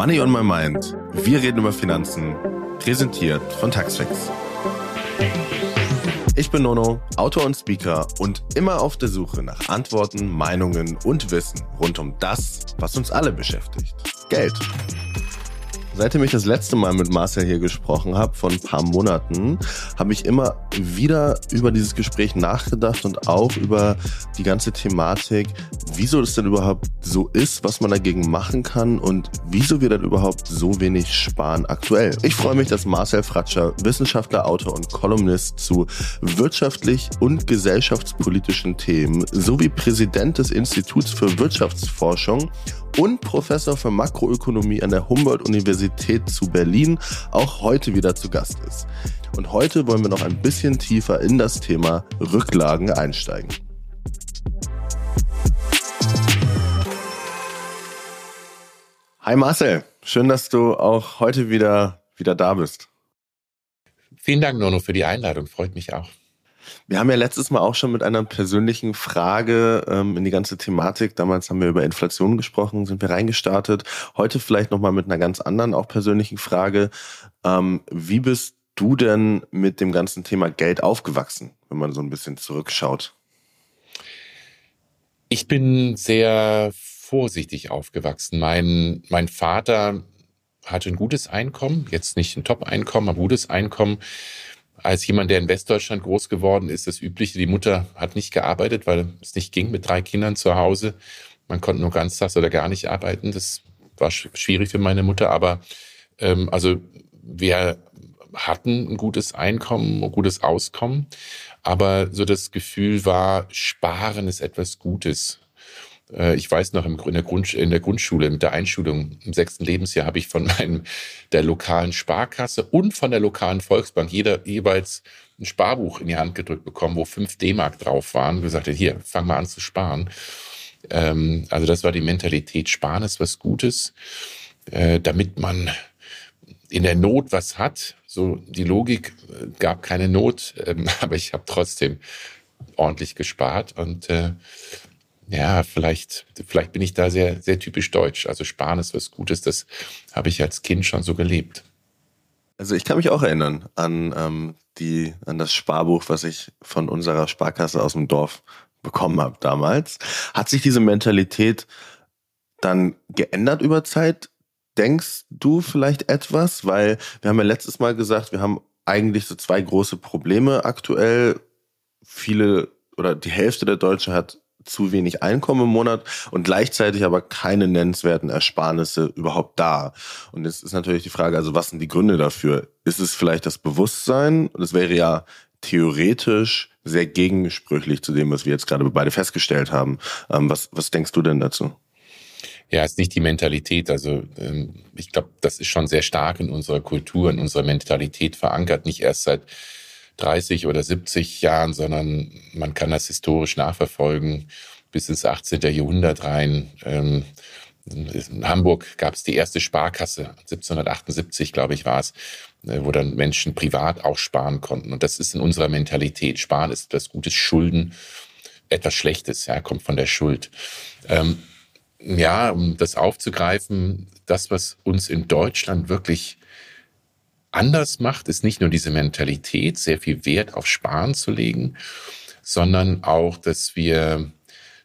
Money on my mind. Wir reden über Finanzen. Präsentiert von Taxfix. Ich bin Nono, Autor und Speaker und immer auf der Suche nach Antworten, Meinungen und Wissen rund um das, was uns alle beschäftigt. Geld. Seitdem ich das letzte Mal mit Marcel hier gesprochen habe, vor ein paar Monaten, habe ich immer wieder über dieses Gespräch nachgedacht und auch über die ganze Thematik, wieso das denn überhaupt so ist, was man dagegen machen kann und wieso wir dann überhaupt so wenig sparen aktuell. Ich freue mich, dass Marcel Fratscher, Wissenschaftler, Autor und Kolumnist zu wirtschaftlich und gesellschaftspolitischen Themen sowie Präsident des Instituts für Wirtschaftsforschung und Professor für Makroökonomie an der Humboldt-Universität zu Berlin auch heute wieder zu Gast ist. Und heute wollen wir noch ein bisschen tiefer in das Thema Rücklagen einsteigen. Hi Marcel, schön, dass du auch heute wieder, wieder da bist. Vielen Dank, Nono, für die Einladung. Freut mich auch. Wir haben ja letztes Mal auch schon mit einer persönlichen Frage ähm, in die ganze Thematik. Damals haben wir über Inflation gesprochen, sind wir reingestartet. Heute vielleicht nochmal mit einer ganz anderen, auch persönlichen Frage. Ähm, wie bist du denn mit dem ganzen Thema Geld aufgewachsen, wenn man so ein bisschen zurückschaut? Ich bin sehr vorsichtig aufgewachsen. Mein, mein Vater hatte ein gutes Einkommen, jetzt nicht ein Top-Einkommen, aber gutes Einkommen als jemand, der in Westdeutschland groß geworden ist, das Übliche, die Mutter hat nicht gearbeitet, weil es nicht ging mit drei Kindern zu Hause. Man konnte nur ganztags oder gar nicht arbeiten. Das war schwierig für meine Mutter, aber ähm, also wir hatten ein gutes Einkommen, ein gutes Auskommen, aber so das Gefühl war, Sparen ist etwas Gutes. Äh, ich weiß noch, in der, Grund, in der Grundschule mit der Einschulung im sechsten Lebensjahr habe ich von meinem, der lokalen Sparkasse und von der lokalen Volksbank jeder jeweils ein Sparbuch in die Hand gedrückt bekommen, wo fünf D-Mark drauf waren und gesagt, hier, fang mal an zu sparen. Ähm, also das war die Mentalität, Sparen ist was Gutes, äh, damit man in der Not was hat. So die Logik äh, gab keine Not, ähm, aber ich habe trotzdem ordentlich gespart und äh, ja, vielleicht, vielleicht bin ich da sehr, sehr typisch deutsch. Also Sparen ist was Gutes, das habe ich als Kind schon so gelebt. Also ich kann mich auch erinnern an ähm, die, an das Sparbuch, was ich von unserer Sparkasse aus dem Dorf bekommen habe damals. Hat sich diese Mentalität dann geändert über Zeit? Denkst du vielleicht etwas? Weil wir haben ja letztes Mal gesagt, wir haben eigentlich so zwei große Probleme aktuell. Viele oder die Hälfte der Deutschen hat zu wenig Einkommen im Monat und gleichzeitig aber keine nennenswerten Ersparnisse überhaupt da. Und jetzt ist natürlich die Frage, also was sind die Gründe dafür? Ist es vielleicht das Bewusstsein? Es wäre ja theoretisch sehr gegensprüchlich zu dem, was wir jetzt gerade beide festgestellt haben. Ähm, was, was denkst du denn dazu? Ja, ist nicht die Mentalität. Also ähm, ich glaube, das ist schon sehr stark in unserer Kultur, in unserer Mentalität verankert. Nicht erst seit 30 oder 70 Jahren, sondern man kann das historisch nachverfolgen bis ins 18. Jahrhundert rein. Ähm, in Hamburg gab es die erste Sparkasse, 1778, glaube ich, war es, äh, wo dann Menschen privat auch sparen konnten. Und das ist in unserer Mentalität. Sparen ist etwas Gutes, Schulden etwas Schlechtes, ja, kommt von der Schuld. Ähm, ja, um das aufzugreifen, das, was uns in Deutschland wirklich anders macht, ist nicht nur diese Mentalität, sehr viel Wert auf Sparen zu legen, sondern auch, dass wir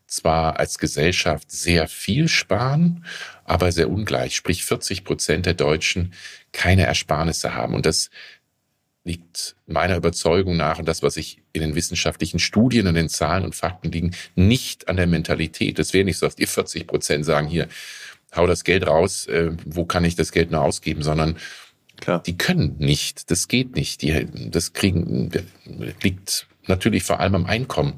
zwar als Gesellschaft sehr viel sparen, aber sehr ungleich. Sprich, 40 Prozent der Deutschen keine Ersparnisse haben. Und das liegt meiner Überzeugung nach und das, was ich in den wissenschaftlichen Studien und den Zahlen und Fakten liegen, nicht an der Mentalität. Es wäre nicht so, dass die 40 Prozent sagen, hier, hau das Geld raus, äh, wo kann ich das Geld nur ausgeben, sondern Klar. Die können nicht, das geht nicht. Die, das kriegen, liegt natürlich vor allem am Einkommen.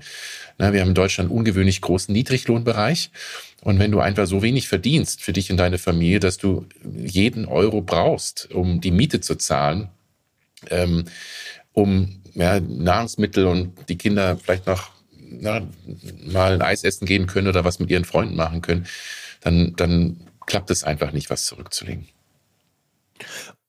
Na, wir haben in Deutschland einen ungewöhnlich großen Niedriglohnbereich. Und wenn du einfach so wenig verdienst für dich und deine Familie, dass du jeden Euro brauchst, um die Miete zu zahlen, ähm, um ja, Nahrungsmittel und die Kinder vielleicht noch na, mal ein Eis essen gehen können oder was mit ihren Freunden machen können, dann, dann klappt es einfach nicht, was zurückzulegen.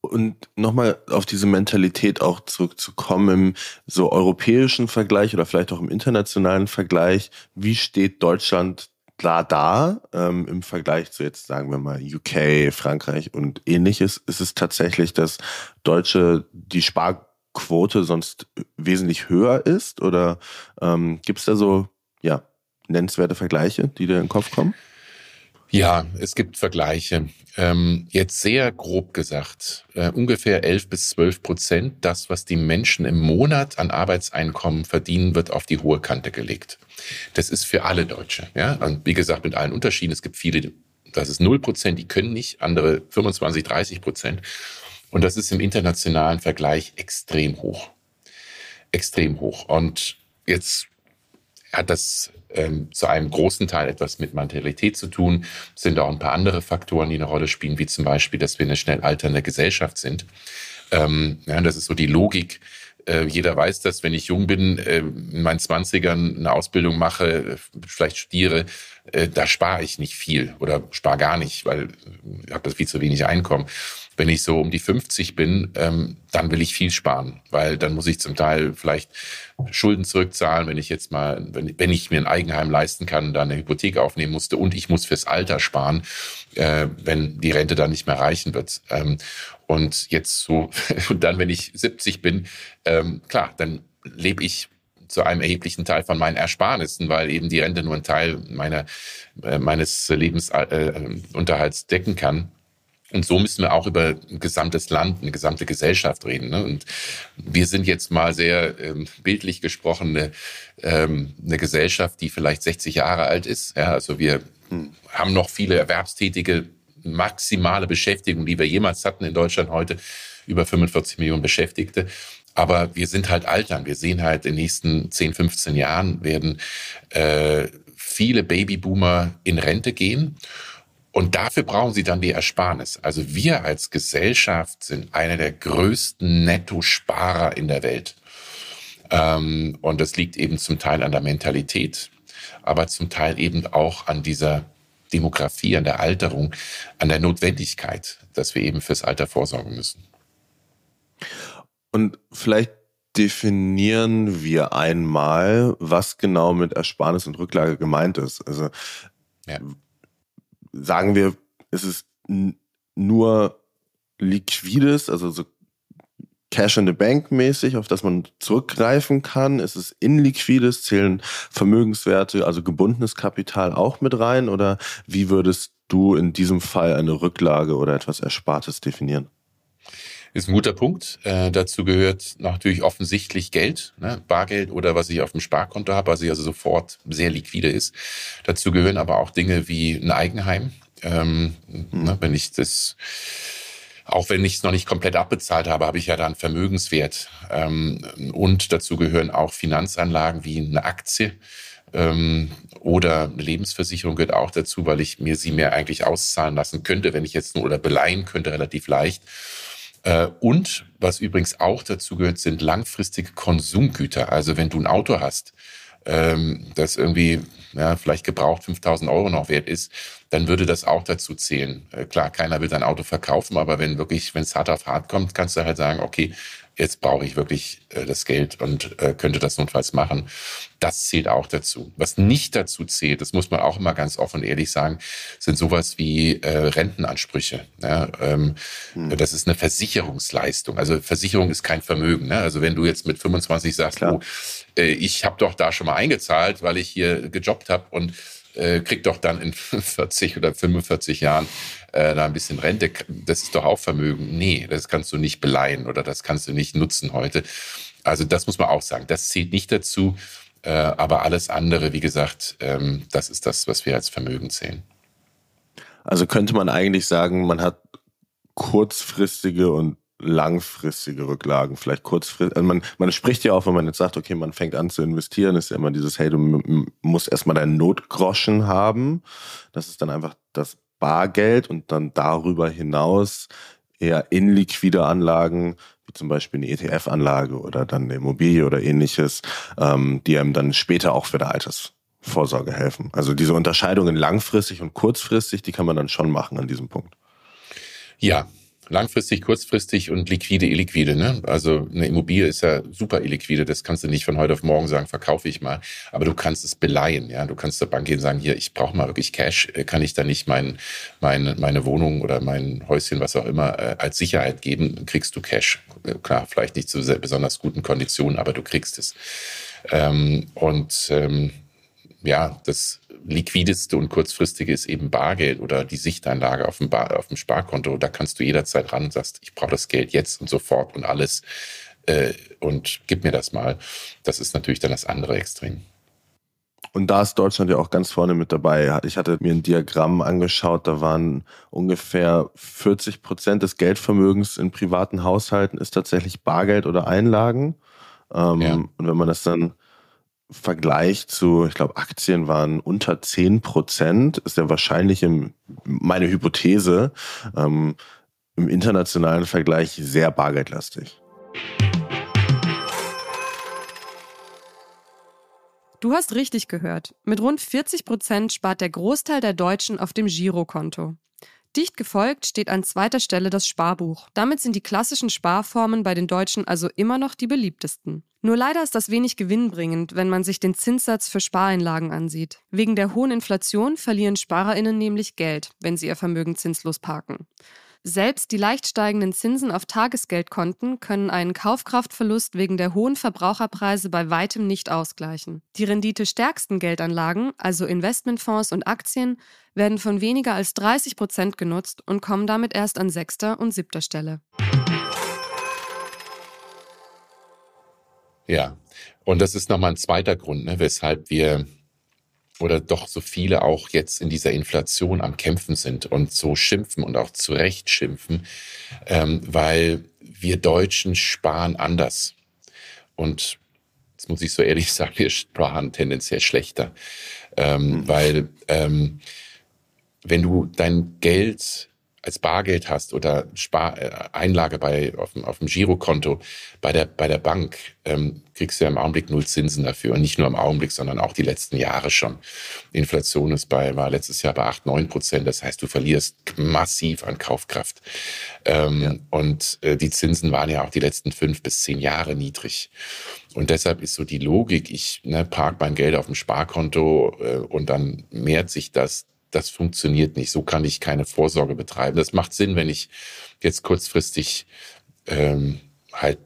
Und nochmal auf diese Mentalität auch zurückzukommen im so europäischen Vergleich oder vielleicht auch im internationalen Vergleich. Wie steht Deutschland da da ähm, im Vergleich zu jetzt sagen wir mal UK, Frankreich und ähnliches, ist es tatsächlich, dass Deutsche die Sparquote sonst wesentlich höher ist? Oder ähm, gibt es da so ja nennenswerte Vergleiche, die dir in den Kopf kommen? Ja, es gibt Vergleiche. Ähm, jetzt sehr grob gesagt, äh, ungefähr 11 bis 12 Prozent, das, was die Menschen im Monat an Arbeitseinkommen verdienen, wird auf die hohe Kante gelegt. Das ist für alle Deutsche. Ja? Und wie gesagt, mit allen Unterschieden. Es gibt viele, das ist 0 Prozent, die können nicht, andere 25, 30 Prozent. Und das ist im internationalen Vergleich extrem hoch. Extrem hoch. Und jetzt hat das ähm, zu einem großen Teil etwas mit Mentalität zu tun. Es sind auch ein paar andere Faktoren, die eine Rolle spielen, wie zum Beispiel, dass wir eine schnell alternde Gesellschaft sind. Ähm, ja, das ist so die Logik. Äh, jeder weiß das, wenn ich jung bin, äh, in meinen Zwanzigern eine Ausbildung mache, vielleicht studiere, äh, da spare ich nicht viel oder spare gar nicht, weil ich habe das viel zu wenig Einkommen. Wenn ich so um die 50 bin, ähm, dann will ich viel sparen, weil dann muss ich zum Teil vielleicht Schulden zurückzahlen, wenn ich jetzt mal, wenn, wenn ich mir ein Eigenheim leisten kann, da eine Hypothek aufnehmen musste und ich muss fürs Alter sparen, äh, wenn die Rente dann nicht mehr reichen wird. Ähm, und jetzt so, und dann, wenn ich 70 bin, ähm, klar, dann lebe ich zu einem erheblichen Teil von meinen Ersparnissen, weil eben die Rente nur einen Teil meiner, äh, meines Lebensunterhalts äh, decken kann. Und so müssen wir auch über ein gesamtes Land, eine gesamte Gesellschaft reden. Ne? Und wir sind jetzt mal sehr ähm, bildlich gesprochen eine, ähm, eine Gesellschaft, die vielleicht 60 Jahre alt ist. Ja, also wir hm. haben noch viele erwerbstätige, maximale Beschäftigung, die wir jemals hatten in Deutschland heute, über 45 Millionen Beschäftigte. Aber wir sind halt altern. Wir sehen halt in den nächsten 10, 15 Jahren werden äh, viele Babyboomer in Rente gehen. Und dafür brauchen sie dann die Ersparnis. Also wir als Gesellschaft sind einer der größten Nettosparer in der Welt. Ähm, und das liegt eben zum Teil an der Mentalität, aber zum Teil eben auch an dieser Demografie, an der Alterung, an der Notwendigkeit, dass wir eben fürs Alter vorsorgen müssen. Und vielleicht definieren wir einmal, was genau mit Ersparnis und Rücklage gemeint ist. Also ja sagen wir, es ist nur liquides, also so Cash in the Bank mäßig, auf das man zurückgreifen kann? Ist es inliquides? Zählen Vermögenswerte, also gebundenes Kapital auch mit rein? Oder wie würdest du in diesem Fall eine Rücklage oder etwas Erspartes definieren? Ist ein guter Punkt. Äh, dazu gehört natürlich offensichtlich Geld, ne? Bargeld oder was ich auf dem Sparkonto habe, was ich also sofort sehr liquide ist. Dazu gehören aber auch Dinge wie ein Eigenheim. Ähm, mhm. ne? Wenn ich das auch wenn ich es noch nicht komplett abbezahlt habe, habe ich ja da einen Vermögenswert. Ähm, und dazu gehören auch Finanzanlagen wie eine Aktie ähm, oder eine Lebensversicherung gehört auch dazu, weil ich mir sie mir eigentlich auszahlen lassen könnte, wenn ich jetzt nur oder beleihen könnte, relativ leicht. Äh, und was übrigens auch dazu gehört, sind langfristige Konsumgüter. Also wenn du ein Auto hast, ähm, das irgendwie ja, vielleicht gebraucht 5000 Euro noch wert ist, dann würde das auch dazu zählen. Äh, klar, keiner will dein Auto verkaufen, aber wenn wirklich, wenn es hart auf hart kommt, kannst du halt sagen, okay, jetzt brauche ich wirklich äh, das Geld und äh, könnte das notfalls machen. Das zählt auch dazu. Was nicht dazu zählt, das muss man auch immer ganz offen und ehrlich sagen, sind sowas wie äh, Rentenansprüche. Ja, ähm, hm. Das ist eine Versicherungsleistung. Also Versicherung ist kein Vermögen. Ne? Also wenn du jetzt mit 25 sagst, oh, äh, ich habe doch da schon mal eingezahlt, weil ich hier gejobbt habe und äh, krieg doch dann in 40 oder 45 Jahren äh, da ein bisschen Rente, das ist doch auch Vermögen. Nee, das kannst du nicht beleihen oder das kannst du nicht nutzen heute. Also das muss man auch sagen. Das zählt nicht dazu. Äh, aber alles andere, wie gesagt, ähm, das ist das, was wir als Vermögen zählen. Also könnte man eigentlich sagen, man hat kurzfristige und langfristige Rücklagen, vielleicht kurzfristig. Also man, man spricht ja auch, wenn man jetzt sagt, okay, man fängt an zu investieren, ist ja immer dieses, hey, du musst erstmal deinen Notgroschen haben. Das ist dann einfach das Bargeld und dann darüber hinaus eher inliquide Anlagen, wie zum Beispiel eine ETF-Anlage oder dann eine Immobilie oder ähnliches, ähm, die einem dann später auch für der Altersvorsorge helfen. Also diese Unterscheidungen langfristig und kurzfristig, die kann man dann schon machen an diesem Punkt. Ja, langfristig, kurzfristig und liquide, illiquide. Ne? Also eine Immobilie ist ja super illiquide. Das kannst du nicht von heute auf morgen sagen, verkaufe ich mal. Aber du kannst es beleihen. Ja, du kannst zur Bank gehen und sagen, hier, ich brauche mal wirklich Cash. Äh, kann ich da nicht mein, mein, meine Wohnung oder mein Häuschen, was auch immer, äh, als Sicherheit geben? Kriegst du Cash. Äh, klar, vielleicht nicht zu besonders guten Konditionen, aber du kriegst es. Ähm, und ähm, ja, das liquideste und kurzfristige ist eben Bargeld oder die Sichteinlage auf dem, Bar, auf dem Sparkonto. Da kannst du jederzeit ran und sagst, ich brauche das Geld jetzt und sofort und alles äh, und gib mir das mal. Das ist natürlich dann das andere Extrem. Und da ist Deutschland ja auch ganz vorne mit dabei. Ich hatte mir ein Diagramm angeschaut, da waren ungefähr 40 Prozent des Geldvermögens in privaten Haushalten ist tatsächlich Bargeld oder Einlagen. Ähm, ja. Und wenn man das dann Vergleich zu, ich glaube, Aktien waren unter 10 Prozent, ist ja wahrscheinlich im, meine Hypothese, ähm, im internationalen Vergleich sehr bargeldlastig. Du hast richtig gehört. Mit rund 40 Prozent spart der Großteil der Deutschen auf dem Girokonto. Dicht gefolgt steht an zweiter Stelle das Sparbuch. Damit sind die klassischen Sparformen bei den Deutschen also immer noch die beliebtesten. Nur leider ist das wenig gewinnbringend, wenn man sich den Zinssatz für Spareinlagen ansieht. Wegen der hohen Inflation verlieren Sparerinnen nämlich Geld, wenn sie ihr Vermögen zinslos parken. Selbst die leicht steigenden Zinsen auf Tagesgeldkonten können einen Kaufkraftverlust wegen der hohen Verbraucherpreise bei weitem nicht ausgleichen. Die renditestärksten Geldanlagen, also Investmentfonds und Aktien, werden von weniger als 30 Prozent genutzt und kommen damit erst an sechster und siebter Stelle. Ja, und das ist nochmal ein zweiter Grund, ne, weshalb wir oder doch so viele auch jetzt in dieser Inflation am Kämpfen sind und so schimpfen und auch zu Recht schimpfen, ähm, weil wir Deutschen sparen anders. Und jetzt muss ich so ehrlich sagen, wir sparen tendenziell schlechter, ähm, mhm. weil ähm, wenn du dein Geld als Bargeld hast oder Spar äh, Einlage bei, auf, dem, auf dem Girokonto bei der, bei der Bank, ähm, kriegst du ja im Augenblick null Zinsen dafür. Und nicht nur im Augenblick, sondern auch die letzten Jahre schon. Inflation ist bei, war letztes Jahr bei 8, 9 Prozent. Das heißt, du verlierst massiv an Kaufkraft. Ähm, ja. Und äh, die Zinsen waren ja auch die letzten fünf bis zehn Jahre niedrig. Und deshalb ist so die Logik, ich ne, park mein Geld auf dem Sparkonto äh, und dann mehrt sich das das funktioniert nicht. So kann ich keine Vorsorge betreiben. Das macht Sinn, wenn ich jetzt kurzfristig ähm, halt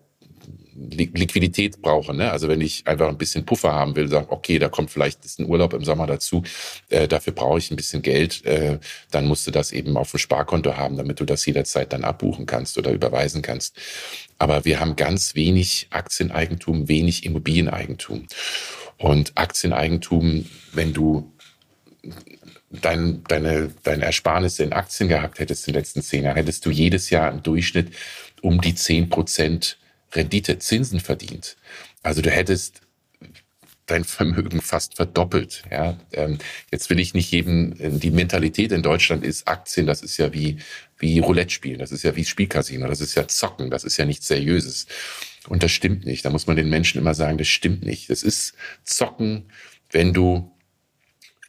Liquidität brauche. Ne? Also wenn ich einfach ein bisschen Puffer haben will, sage, okay, da kommt vielleicht ein Urlaub im Sommer dazu, äh, dafür brauche ich ein bisschen Geld, äh, dann musst du das eben auf dem Sparkonto haben, damit du das jederzeit dann abbuchen kannst oder überweisen kannst. Aber wir haben ganz wenig Aktieneigentum, wenig Immobilieneigentum. Und Aktieneigentum, wenn du dein, deine, deine Ersparnisse in Aktien gehabt hättest in den letzten zehn Jahren, hättest du jedes Jahr im Durchschnitt um die zehn Prozent Rendite, Zinsen verdient. Also du hättest dein Vermögen fast verdoppelt. Ja, ähm, jetzt will ich nicht jedem, äh, die Mentalität in Deutschland ist Aktien, das ist ja wie, wie Roulette spielen, das ist ja wie Spielcasino, das ist ja Zocken, das ist ja nichts Seriöses. Und das stimmt nicht. Da muss man den Menschen immer sagen, das stimmt nicht. Das ist Zocken, wenn du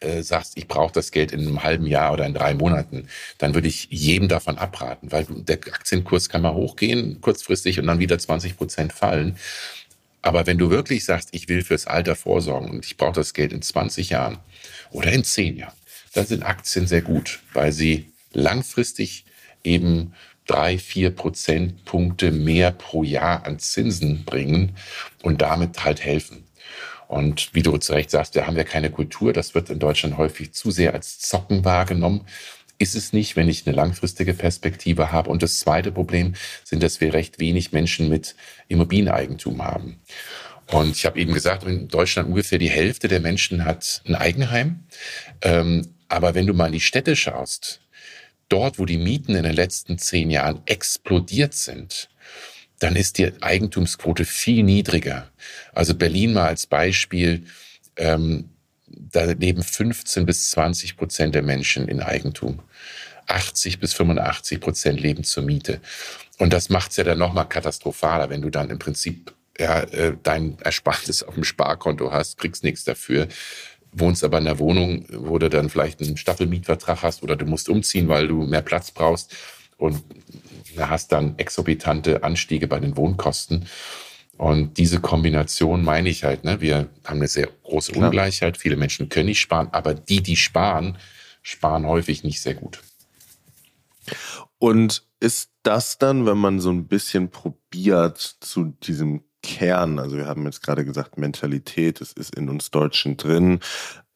äh, sagst, ich brauche das Geld in einem halben Jahr oder in drei Monaten, dann würde ich jedem davon abraten, weil der Aktienkurs kann mal hochgehen kurzfristig und dann wieder 20 Prozent fallen. Aber wenn du wirklich sagst, ich will fürs Alter vorsorgen und ich brauche das Geld in 20 Jahren oder in 10 Jahren, dann sind Aktien sehr gut, weil sie langfristig eben drei, vier Prozentpunkte mehr pro Jahr an Zinsen bringen und damit halt helfen. Und wie du zu Recht sagst, da haben wir keine Kultur. Das wird in Deutschland häufig zu sehr als Zocken wahrgenommen. Ist es nicht, wenn ich eine langfristige Perspektive habe. Und das zweite Problem sind, dass wir recht wenig Menschen mit Immobilieneigentum haben. Und ich habe eben gesagt, in Deutschland ungefähr die Hälfte der Menschen hat ein Eigenheim. Ähm, aber wenn du mal in die Städte schaust, dort, wo die Mieten in den letzten zehn Jahren explodiert sind, dann ist die Eigentumsquote viel niedriger. Also Berlin mal als Beispiel, ähm, da leben 15 bis 20 Prozent der Menschen in Eigentum. 80 bis 85 Prozent leben zur Miete. Und das macht es ja dann nochmal katastrophaler, wenn du dann im Prinzip ja, äh, dein Erspartes auf dem Sparkonto hast, kriegst nichts dafür, wohnst aber in der Wohnung, wo du dann vielleicht einen Staffelmietvertrag hast oder du musst umziehen, weil du mehr Platz brauchst und hast dann exorbitante Anstiege bei den Wohnkosten. Und diese Kombination meine ich halt, ne? wir haben eine sehr große Klar. Ungleichheit, viele Menschen können nicht sparen, aber die, die sparen, sparen häufig nicht sehr gut. Und ist das dann, wenn man so ein bisschen probiert zu diesem Kern, also wir haben jetzt gerade gesagt, Mentalität, es ist in uns Deutschen drin,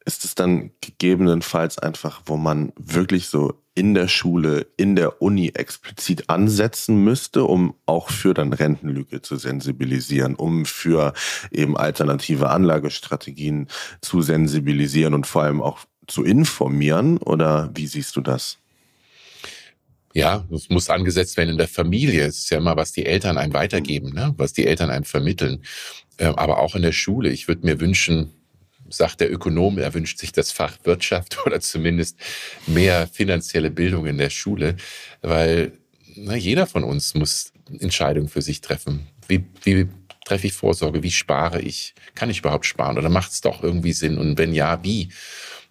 ist es dann gegebenenfalls einfach, wo man wirklich so in der Schule, in der Uni explizit ansetzen müsste, um auch für dann Rentenlücke zu sensibilisieren, um für eben alternative Anlagestrategien zu sensibilisieren und vor allem auch zu informieren? Oder wie siehst du das? Ja, es muss angesetzt werden in der Familie. Es ist ja immer, was die Eltern einem weitergeben, ne? was die Eltern einem vermitteln. Ähm, aber auch in der Schule. Ich würde mir wünschen, sagt der Ökonom, er wünscht sich das Fach Wirtschaft oder zumindest mehr finanzielle Bildung in der Schule, weil na, jeder von uns muss Entscheidungen für sich treffen. Wie, wie treffe ich Vorsorge? Wie spare ich? Kann ich überhaupt sparen? Oder macht es doch irgendwie Sinn? Und wenn ja, wie?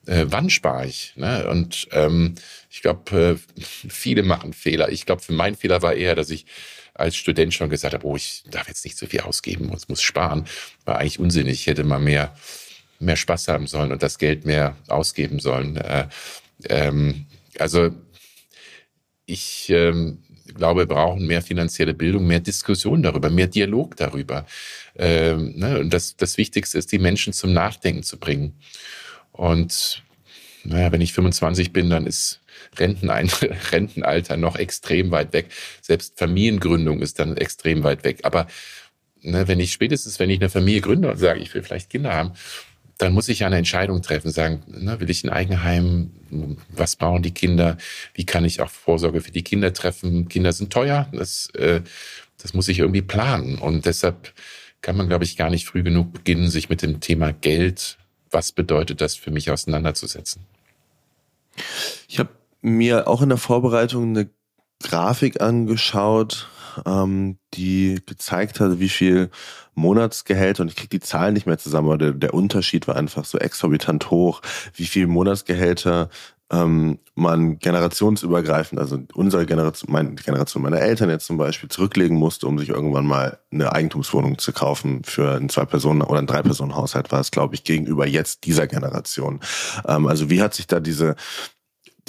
Äh, wann spare ich? Ne? Und ähm, ich glaube, äh, viele machen Fehler. Ich glaube, mein Fehler war eher, dass ich als Student schon gesagt habe, oh, ich darf jetzt nicht so viel ausgeben, ich muss sparen. War eigentlich unsinnig. Ich hätte mal mehr mehr Spaß haben sollen und das Geld mehr ausgeben sollen. Äh, ähm, also ich ähm, glaube, wir brauchen mehr finanzielle Bildung, mehr Diskussion darüber, mehr Dialog darüber. Ähm, ne? Und das, das Wichtigste ist, die Menschen zum Nachdenken zu bringen. Und naja, wenn ich 25 bin, dann ist Rentenein Rentenalter noch extrem weit weg. Selbst Familiengründung ist dann extrem weit weg. Aber ne, wenn ich spätestens, wenn ich eine Familie gründe und sage, ich will vielleicht Kinder haben, dann muss ich eine Entscheidung treffen, sagen, ne, will ich ein Eigenheim, was brauchen die Kinder, wie kann ich auch Vorsorge für die Kinder treffen. Kinder sind teuer, das, äh, das muss ich irgendwie planen. Und deshalb kann man, glaube ich, gar nicht früh genug beginnen, sich mit dem Thema Geld, was bedeutet das für mich, auseinanderzusetzen. Ich habe mir auch in der Vorbereitung eine Grafik angeschaut, ähm, die gezeigt hat, wie viel Monatsgehälter, und ich kriege die Zahlen nicht mehr zusammen, aber der, der Unterschied war einfach so exorbitant hoch, wie viel Monatsgehälter ähm, man generationsübergreifend, also unsere Generation, meine Generation meiner Eltern jetzt zum Beispiel, zurücklegen musste, um sich irgendwann mal eine Eigentumswohnung zu kaufen für ein Zwei-Personen- oder ein Drei-Personen-Haushalt, war es, glaube ich, gegenüber jetzt dieser Generation. Ähm, also wie hat sich da diese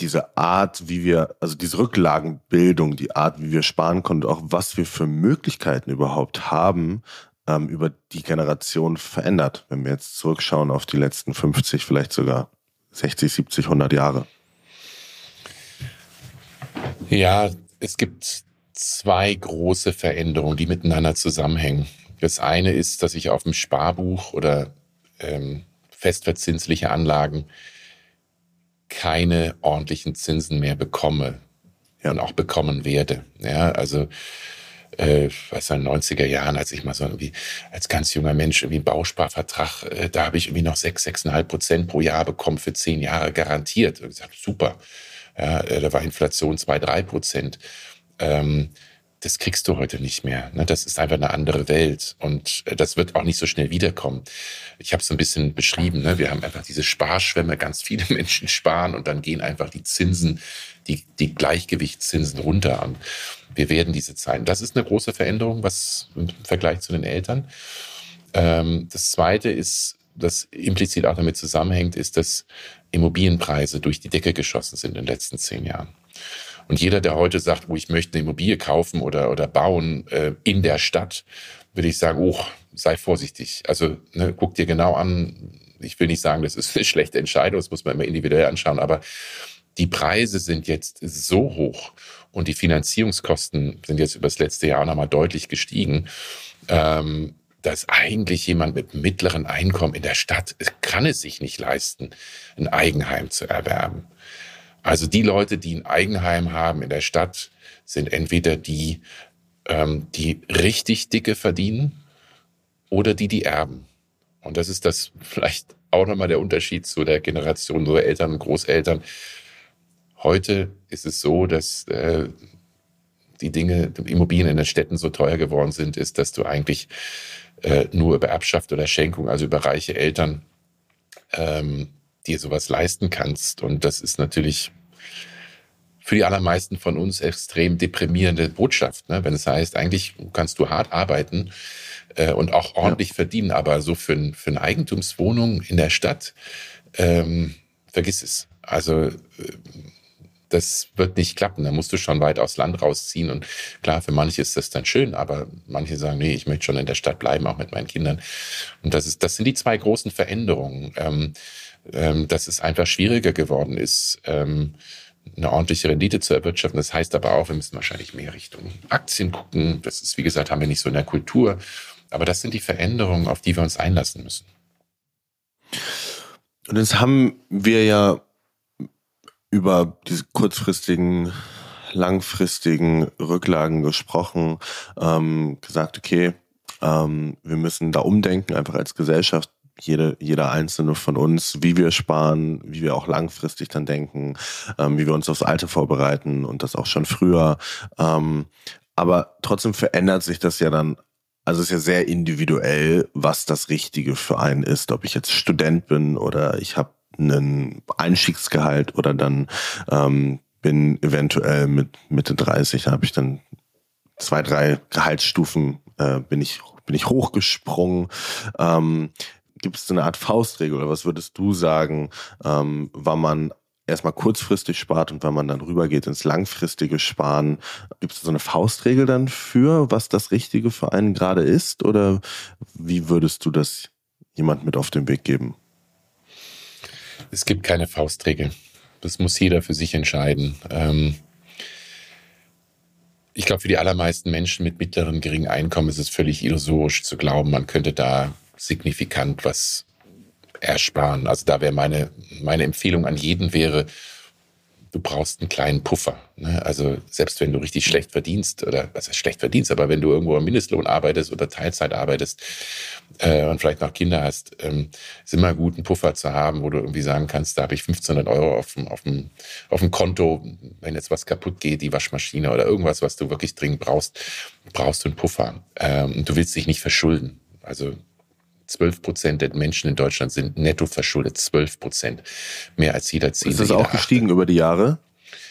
diese Art, wie wir, also diese Rücklagenbildung, die Art, wie wir sparen konnten, auch was wir für Möglichkeiten überhaupt haben, ähm, über die Generation verändert, wenn wir jetzt zurückschauen auf die letzten 50, vielleicht sogar 60, 70, 100 Jahre. Ja, es gibt zwei große Veränderungen, die miteinander zusammenhängen. Das eine ist, dass ich auf dem Sparbuch oder ähm, festverzinsliche Anlagen keine ordentlichen Zinsen mehr bekomme ja. und auch bekommen werde. Ja, also äh, was in den 90er Jahren, als ich mal so irgendwie als ganz junger Mensch irgendwie einen Bausparvertrag, äh, da habe ich irgendwie noch sechs, sechseinhalb Prozent pro Jahr bekommen für zehn Jahre garantiert. Und gesagt, super. Ja, äh, da war Inflation zwei, drei Prozent. Ähm, das kriegst du heute nicht mehr. Ne? Das ist einfach eine andere Welt und äh, das wird auch nicht so schnell wiederkommen. Ich habe es ein bisschen beschrieben. Ne? Wir haben einfach diese Sparschwämme, ganz viele Menschen sparen und dann gehen einfach die Zinsen, die, die Gleichgewichtszinsen runter. Und wir werden diese Zeiten. Das ist eine große Veränderung, was im Vergleich zu den Eltern. Ähm, das Zweite ist, das implizit auch damit zusammenhängt, ist, dass Immobilienpreise durch die Decke geschossen sind in den letzten zehn Jahren. Und jeder, der heute sagt, oh, ich möchte eine Immobilie kaufen oder, oder bauen äh, in der Stadt, würde ich sagen, oh, sei vorsichtig. Also ne, guck dir genau an. Ich will nicht sagen, das ist eine schlechte Entscheidung, das muss man immer individuell anschauen, aber die Preise sind jetzt so hoch und die Finanzierungskosten sind jetzt über das letzte Jahr nochmal deutlich gestiegen. Ähm, dass eigentlich jemand mit mittleren Einkommen in der Stadt kann es sich nicht leisten, ein Eigenheim zu erwerben. Also die Leute, die ein Eigenheim haben in der Stadt, sind entweder die, ähm, die richtig dicke verdienen oder die, die erben. Und das ist das vielleicht auch nochmal der Unterschied zu der Generation unserer Eltern und Großeltern. Heute ist es so, dass äh, die Dinge, die Immobilien in den Städten so teuer geworden sind, ist, dass du eigentlich äh, nur über Erbschaft oder Schenkung, also über reiche Eltern, ähm, dir sowas leisten kannst. Und das ist natürlich für die allermeisten von uns extrem deprimierende Botschaft. Ne? Wenn es heißt, eigentlich kannst du hart arbeiten äh, und auch ordentlich ja. verdienen, aber so für, für eine Eigentumswohnung in der Stadt, ähm, vergiss es. Also äh, das wird nicht klappen. Da musst du schon weit aufs Land rausziehen. Und klar, für manche ist das dann schön, aber manche sagen, nee, ich möchte schon in der Stadt bleiben, auch mit meinen Kindern. Und das ist, das sind die zwei großen Veränderungen, ähm, ähm, dass es einfach schwieriger geworden ist, ähm, eine ordentliche Rendite zu erwirtschaften. Das heißt aber auch, wir müssen wahrscheinlich mehr Richtung Aktien gucken. Das ist, wie gesagt, haben wir nicht so in der Kultur. Aber das sind die Veränderungen, auf die wir uns einlassen müssen. Und jetzt haben wir ja über diese kurzfristigen, langfristigen Rücklagen gesprochen, ähm, gesagt, okay, ähm, wir müssen da umdenken, einfach als Gesellschaft, jede, jeder einzelne von uns, wie wir sparen, wie wir auch langfristig dann denken, ähm, wie wir uns aufs Alte vorbereiten und das auch schon früher. Ähm, aber trotzdem verändert sich das ja dann also es ist ja sehr individuell, was das Richtige für einen ist. Ob ich jetzt Student bin oder ich habe einen Einstiegsgehalt oder dann ähm, bin eventuell mit Mitte 30, da habe ich dann zwei, drei Gehaltsstufen, äh, bin ich bin ich hochgesprungen. Ähm, Gibt es so eine Art Faustregel oder was würdest du sagen, ähm, wann man erstmal kurzfristig spart und wenn man dann rübergeht ins langfristige Sparen, gibt es so eine Faustregel dann für, was das Richtige für einen gerade ist? Oder wie würdest du das jemand mit auf den Weg geben? Es gibt keine Faustregel. Das muss jeder für sich entscheiden. Ähm ich glaube, für die allermeisten Menschen mit mittleren, geringen Einkommen ist es völlig illusorisch zu glauben, man könnte da signifikant was ersparen. Also da wäre meine, meine Empfehlung an jeden wäre, du brauchst einen kleinen Puffer. Ne? Also selbst wenn du richtig schlecht verdienst oder was heißt schlecht verdienst, aber wenn du irgendwo am Mindestlohn arbeitest oder Teilzeit arbeitest äh, und vielleicht noch Kinder hast, ähm, ist immer gut, einen Puffer zu haben, wo du irgendwie sagen kannst, da habe ich 1500 Euro auf dem, auf, dem, auf dem Konto, wenn jetzt was kaputt geht, die Waschmaschine oder irgendwas, was du wirklich dringend brauchst, brauchst du einen Puffer. Ähm, du willst dich nicht verschulden. Also 12 Prozent der Menschen in Deutschland sind netto verschuldet. 12 Prozent. Mehr als jeder Zehnte. Ist das auch gestiegen Achte. über die Jahre?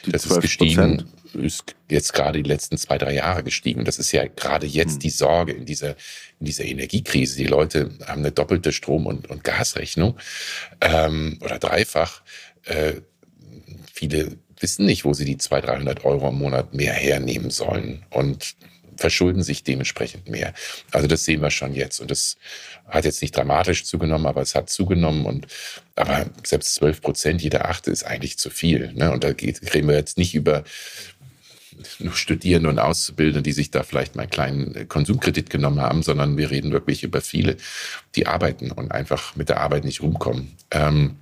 Die das ist gestiegen, ist jetzt gerade die letzten zwei, drei Jahre gestiegen. Das ist ja gerade jetzt hm. die Sorge in dieser, in dieser Energiekrise. Die Leute haben eine doppelte Strom- und, und Gasrechnung ähm, oder dreifach. Äh, viele wissen nicht, wo sie die 200, 300 Euro im Monat mehr hernehmen sollen. Und verschulden sich dementsprechend mehr. Also das sehen wir schon jetzt. Und das hat jetzt nicht dramatisch zugenommen, aber es hat zugenommen. Und aber selbst 12 Prozent, jeder achte ist eigentlich zu viel. Ne? Und da geht, reden wir jetzt nicht über nur Studierende und Auszubildende, die sich da vielleicht mal einen kleinen Konsumkredit genommen haben, sondern wir reden wirklich über viele, die arbeiten und einfach mit der Arbeit nicht rumkommen. Ähm,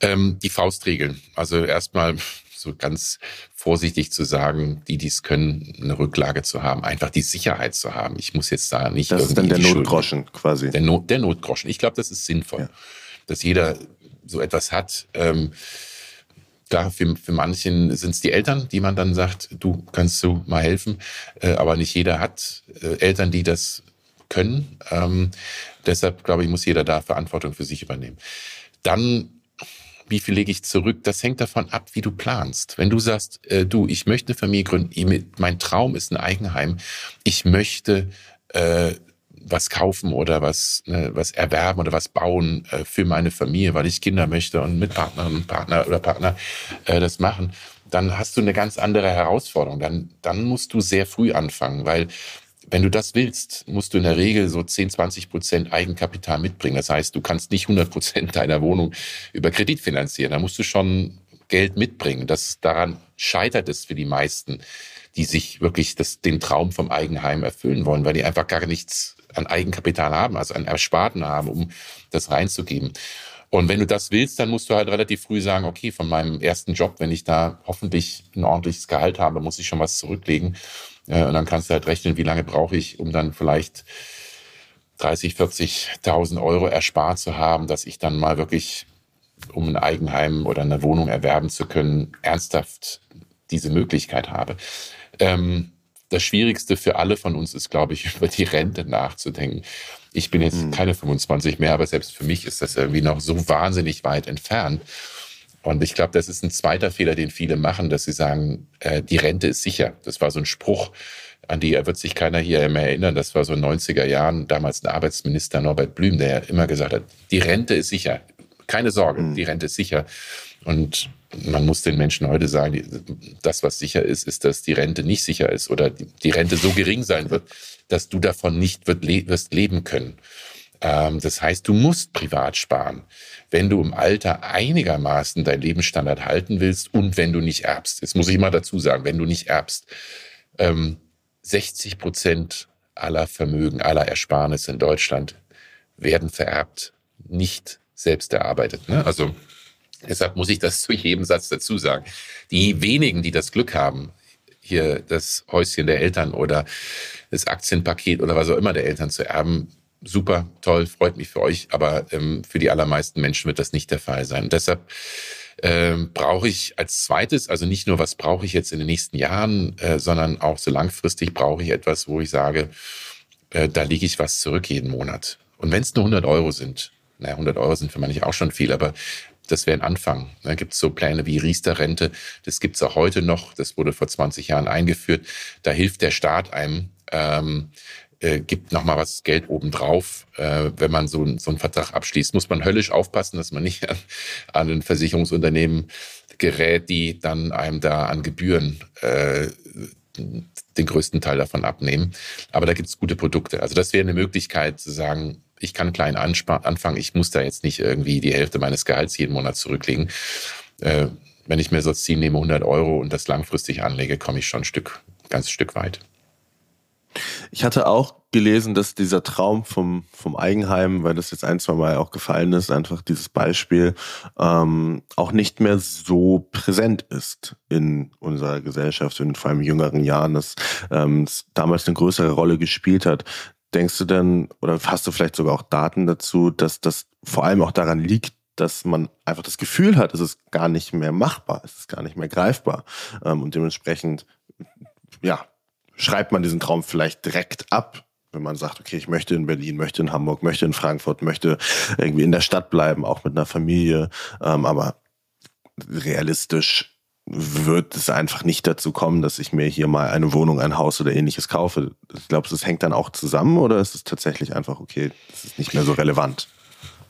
ähm, die Faustregeln. Also erstmal so ganz vorsichtig zu sagen, die dies können, eine Rücklage zu haben, einfach die Sicherheit zu haben. Ich muss jetzt da nicht. Das ist dann der Notgroschen quasi. Der, Not, der Notgroschen. Ich glaube, das ist sinnvoll, ja. dass jeder so etwas hat. Ähm, da für, für manchen sind es die Eltern, die man dann sagt, du kannst du mal helfen. Äh, aber nicht jeder hat äh, Eltern, die das können. Ähm, deshalb, glaube ich, muss jeder da Verantwortung für sich übernehmen. Dann wie viel lege ich zurück, das hängt davon ab, wie du planst. Wenn du sagst, äh, du, ich möchte eine Familie gründen, mein Traum ist ein Eigenheim, ich möchte äh, was kaufen oder was, ne, was erwerben oder was bauen äh, für meine Familie, weil ich Kinder möchte und mit Partnerinnen und Partner oder Partner äh, das machen, dann hast du eine ganz andere Herausforderung. Dann, dann musst du sehr früh anfangen, weil wenn du das willst, musst du in der Regel so 10, 20 Prozent Eigenkapital mitbringen. Das heißt, du kannst nicht 100 Prozent deiner Wohnung über Kredit finanzieren. Da musst du schon Geld mitbringen. Das, daran scheitert es für die meisten, die sich wirklich das, den Traum vom Eigenheim erfüllen wollen, weil die einfach gar nichts an Eigenkapital haben, also an Ersparten haben, um das reinzugeben. Und wenn du das willst, dann musst du halt relativ früh sagen, okay, von meinem ersten Job, wenn ich da hoffentlich ein ordentliches Gehalt habe, muss ich schon was zurücklegen. Äh, und dann kannst du halt rechnen, wie lange brauche ich, um dann vielleicht 30, 40.000 Euro erspart zu haben, dass ich dann mal wirklich, um ein Eigenheim oder eine Wohnung erwerben zu können, ernsthaft diese Möglichkeit habe. Ähm, das Schwierigste für alle von uns ist, glaube ich, über die Rente nachzudenken. Ich bin jetzt mhm. keine 25 mehr, aber selbst für mich ist das irgendwie noch so wahnsinnig weit entfernt. Und ich glaube, das ist ein zweiter Fehler, den viele machen, dass sie sagen, äh, die Rente ist sicher. Das war so ein Spruch, an die wird sich keiner hier mehr erinnern. Das war so in den 90er Jahren, damals ein Arbeitsminister Norbert Blüm, der ja immer gesagt hat, die Rente ist sicher. Keine Sorge, mhm. die Rente ist sicher. Und man muss den Menschen heute sagen, das, was sicher ist, ist, dass die Rente nicht sicher ist oder die Rente so gering sein wird, dass du davon nicht wirst leben können. Ähm, das heißt, du musst privat sparen, wenn du im Alter einigermaßen deinen Lebensstandard halten willst und wenn du nicht erbst. Jetzt muss ich mal dazu sagen, wenn du nicht erbst. 60 ähm, Prozent aller Vermögen, aller Ersparnisse in Deutschland werden vererbt, nicht selbst erarbeitet. Ne? Also deshalb muss ich das zu jedem Satz dazu sagen. Die wenigen, die das Glück haben, hier das Häuschen der Eltern oder das Aktienpaket oder was auch immer der Eltern zu erben, super, toll, freut mich für euch, aber ähm, für die allermeisten Menschen wird das nicht der Fall sein. Und deshalb ähm, brauche ich als zweites, also nicht nur, was brauche ich jetzt in den nächsten Jahren, äh, sondern auch so langfristig brauche ich etwas, wo ich sage, äh, da lege ich was zurück jeden Monat. Und wenn es nur 100 Euro sind, naja, 100 Euro sind für manche auch schon viel, aber das wäre ein Anfang. Da gibt es so Pläne wie Riester-Rente, das gibt es auch heute noch, das wurde vor 20 Jahren eingeführt. Da hilft der Staat einem, ähm, äh, gibt nochmal was Geld obendrauf. Äh, wenn man so, so einen Vertrag abschließt, muss man höllisch aufpassen, dass man nicht an, an ein Versicherungsunternehmen gerät, die dann einem da an Gebühren äh, den größten Teil davon abnehmen. Aber da gibt es gute Produkte. Also das wäre eine Möglichkeit zu sagen, ich kann klein anfangen, ich muss da jetzt nicht irgendwie die Hälfte meines Gehalts jeden Monat zurücklegen. Äh, wenn ich mir so Ziel nehme, 100 Euro und das langfristig anlege, komme ich schon ein Stück, ganz Stück weit. Ich hatte auch gelesen, dass dieser Traum vom, vom Eigenheim, weil das jetzt ein, zwei Mal auch gefallen ist, einfach dieses Beispiel, ähm, auch nicht mehr so präsent ist in unserer Gesellschaft, in vor allem jüngeren Jahren, dass ähm, es damals eine größere Rolle gespielt hat. Denkst du denn, oder hast du vielleicht sogar auch Daten dazu, dass das vor allem auch daran liegt, dass man einfach das Gefühl hat, es ist gar nicht mehr machbar, es ist gar nicht mehr greifbar ähm, und dementsprechend, ja, schreibt man diesen Traum vielleicht direkt ab, wenn man sagt, okay, ich möchte in Berlin, möchte in Hamburg, möchte in Frankfurt, möchte irgendwie in der Stadt bleiben, auch mit einer Familie, ähm, aber realistisch wird es einfach nicht dazu kommen, dass ich mir hier mal eine Wohnung, ein Haus oder ähnliches kaufe. Ich glaube, das hängt dann auch zusammen oder ist es tatsächlich einfach, okay, das ist nicht mehr so relevant?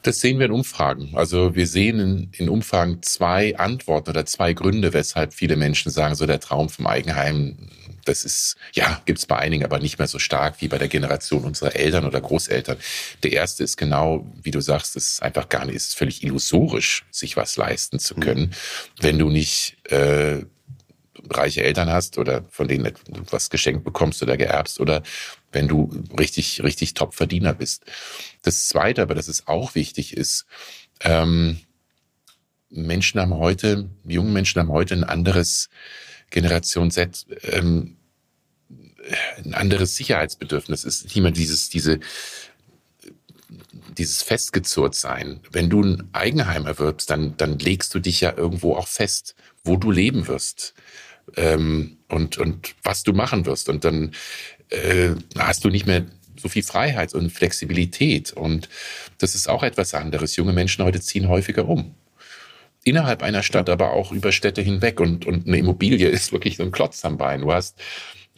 Das sehen wir in Umfragen. Also wir sehen in, in, Umfragen zwei Antworten oder zwei Gründe, weshalb viele Menschen sagen, so der Traum vom Eigenheim, das ist, ja, gibt's bei einigen, aber nicht mehr so stark wie bei der Generation unserer Eltern oder Großeltern. Der erste ist genau, wie du sagst, es ist einfach gar nicht, es ist völlig illusorisch, sich was leisten zu mhm. können, mhm. wenn du nicht äh, reiche Eltern hast oder von denen du was geschenkt bekommst oder geerbst oder wenn du richtig, richtig Top-Verdiener bist. Das Zweite, aber das ist auch wichtig, ist, ähm, Menschen haben heute, junge Menschen haben heute ein anderes Generation Z, ähm, ein anderes Sicherheitsbedürfnis. Es ist nicht mehr dieses, diese, dieses festgezurrt sein. Wenn du ein Eigenheim erwirbst, dann, dann legst du dich ja irgendwo auch fest, wo du leben wirst ähm, und, und was du machen wirst. Und dann äh, hast du nicht mehr so viel Freiheit und Flexibilität. Und das ist auch etwas anderes. Junge Menschen heute ziehen häufiger um. Innerhalb einer Stadt, aber auch über Städte hinweg. Und, und eine Immobilie ist wirklich so ein Klotz am Bein. Du hast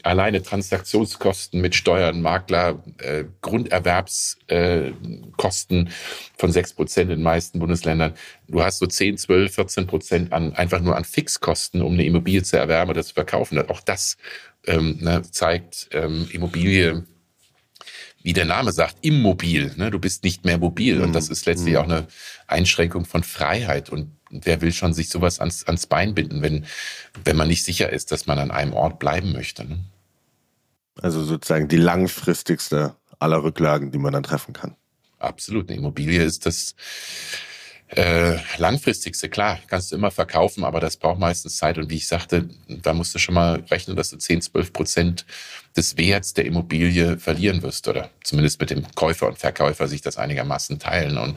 alleine Transaktionskosten mit Steuern, Makler, äh, Grunderwerbskosten äh, von sechs Prozent in den meisten Bundesländern. Du hast so 10, 12, 14 Prozent an, einfach nur an Fixkosten, um eine Immobilie zu erwerben oder zu verkaufen. Auch das ähm, ne, zeigt ähm, Immobilie, wie der Name sagt, immobil. Ne? Du bist nicht mehr mobil. Mhm. Und das ist letztlich mhm. auch eine Einschränkung von Freiheit. Und wer will schon sich sowas ans, ans Bein binden, wenn, wenn man nicht sicher ist, dass man an einem Ort bleiben möchte. Ne? Also sozusagen die langfristigste aller Rücklagen, die man dann treffen kann. Absolut. Eine Immobilie ist das äh, langfristigste, klar, kannst du immer verkaufen, aber das braucht meistens Zeit. Und wie ich sagte, da musst du schon mal rechnen, dass du 10, 12 Prozent des Werts der Immobilie verlieren wirst oder zumindest mit dem Käufer und Verkäufer sich das einigermaßen teilen. Und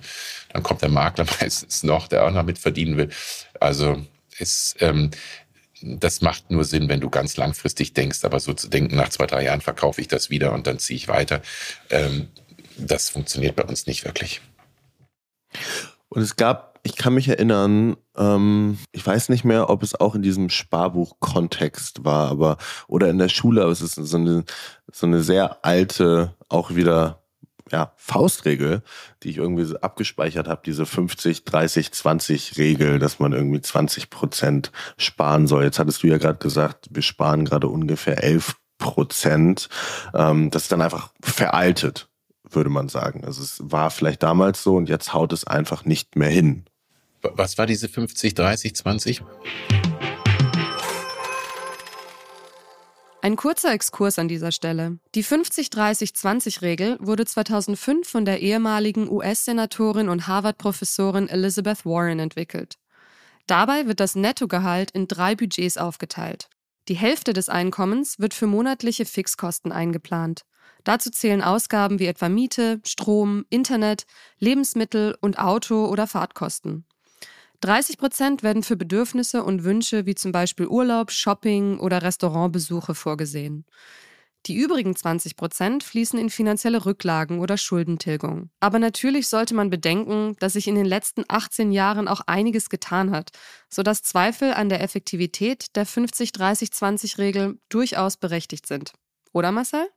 dann kommt der Makler meistens noch, der auch noch mit verdienen will. Also ist, ähm, das macht nur Sinn, wenn du ganz langfristig denkst, aber so zu denken, nach zwei, drei Jahren verkaufe ich das wieder und dann ziehe ich weiter, ähm, das funktioniert bei uns nicht wirklich. Und es gab, ich kann mich erinnern, ähm, ich weiß nicht mehr, ob es auch in diesem Sparbuch-Kontext war, aber oder in der Schule, aber es ist so eine, so eine sehr alte, auch wieder ja, Faustregel, die ich irgendwie abgespeichert habe, diese 50, 30, 20 Regel, dass man irgendwie 20 Prozent sparen soll. Jetzt hattest du ja gerade gesagt, wir sparen gerade ungefähr 11 Prozent. Ähm, das ist dann einfach veraltet, würde man sagen. Also es war vielleicht damals so und jetzt haut es einfach nicht mehr hin. Was war diese 50, 30, 20? Ein kurzer Exkurs an dieser Stelle. Die 50-30-20-Regel wurde 2005 von der ehemaligen US-Senatorin und Harvard-Professorin Elizabeth Warren entwickelt. Dabei wird das Nettogehalt in drei Budgets aufgeteilt. Die Hälfte des Einkommens wird für monatliche Fixkosten eingeplant. Dazu zählen Ausgaben wie etwa Miete, Strom, Internet, Lebensmittel und Auto- oder Fahrtkosten. 30 Prozent werden für Bedürfnisse und Wünsche wie zum Beispiel Urlaub, Shopping oder Restaurantbesuche vorgesehen. Die übrigen 20 Prozent fließen in finanzielle Rücklagen oder Schuldentilgung. Aber natürlich sollte man bedenken, dass sich in den letzten 18 Jahren auch einiges getan hat, sodass Zweifel an der Effektivität der 50-30-20-Regel durchaus berechtigt sind. Oder Marcel?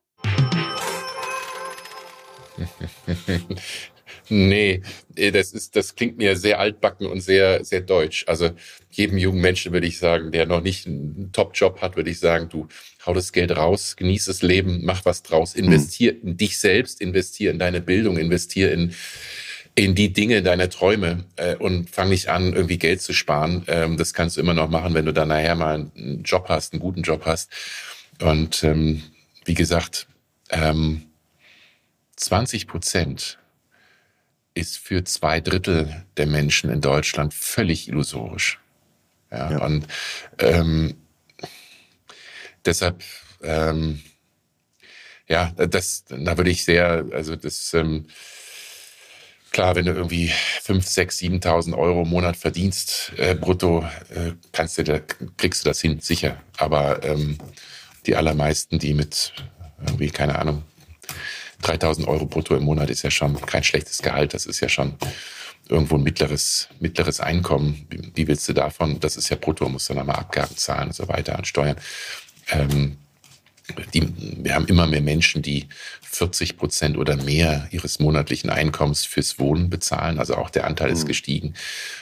Nee, äh, das ist, das klingt mir sehr altbacken und sehr, sehr deutsch. Also jedem jungen Menschen würde ich sagen, der noch nicht einen Top-Job hat, würde ich sagen, du hau das Geld raus, genieß das Leben, mach was draus, mhm. investier in dich selbst, investier in deine Bildung, investier in, in die Dinge deiner Träume äh, und fang nicht an, irgendwie Geld zu sparen. Ähm, das kannst du immer noch machen, wenn du dann nachher mal einen Job hast, einen guten Job hast. Und ähm, wie gesagt, ähm, 20 Prozent ist für zwei Drittel der Menschen in Deutschland völlig illusorisch. Ja, ja. und ähm, deshalb, ähm, ja, das, da würde ich sehr, also das, ähm, klar, wenn du irgendwie fünf, sechs, 7.000 Euro im Monat verdienst, äh, brutto, äh, kannst du da, kriegst du das hin, sicher. Aber ähm, die allermeisten, die mit irgendwie, keine Ahnung, 3000 Euro brutto im Monat ist ja schon kein schlechtes Gehalt. Das ist ja schon irgendwo ein mittleres, mittleres Einkommen. Wie, wie willst du davon? Das ist ja brutto, musst du dann mal Abgaben zahlen und so weiter an Steuern. Ähm, die, wir haben immer mehr Menschen, die 40 Prozent oder mehr ihres monatlichen Einkommens fürs Wohnen bezahlen. Also auch der Anteil mhm. ist gestiegen.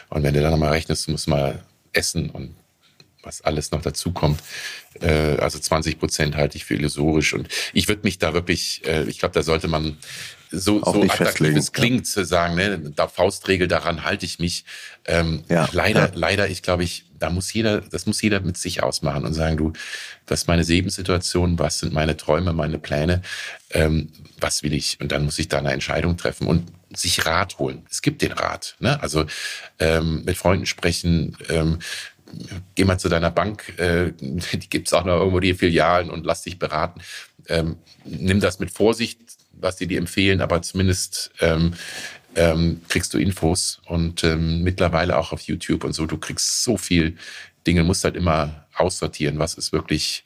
Und wenn du dann mal rechnest, du musst mal essen und was alles noch dazu kommt. Äh, also 20 Prozent halte ich für illusorisch. Und ich würde mich da wirklich, äh, ich glaube, da sollte man so, so attraktiv es klingt, zu sagen, ne, da Faustregel, daran halte ich mich. Ähm, ja, leider, ja. leider, ich glaube, ich, da muss jeder, das muss jeder mit sich ausmachen und sagen, du, was ist meine Lebenssituation, was sind meine Träume, meine Pläne, ähm, was will ich? Und dann muss ich da eine Entscheidung treffen und sich Rat holen. Es gibt den Rat, ne? Also ähm, mit Freunden sprechen, ähm, geh mal zu deiner Bank, äh, die gibt's auch noch irgendwo die Filialen und lass dich beraten. Ähm, nimm das mit Vorsicht, was die dir empfehlen, aber zumindest ähm, ähm, kriegst du Infos und ähm, mittlerweile auch auf YouTube und so, du kriegst so viel Dinge, musst halt immer aussortieren, was ist wirklich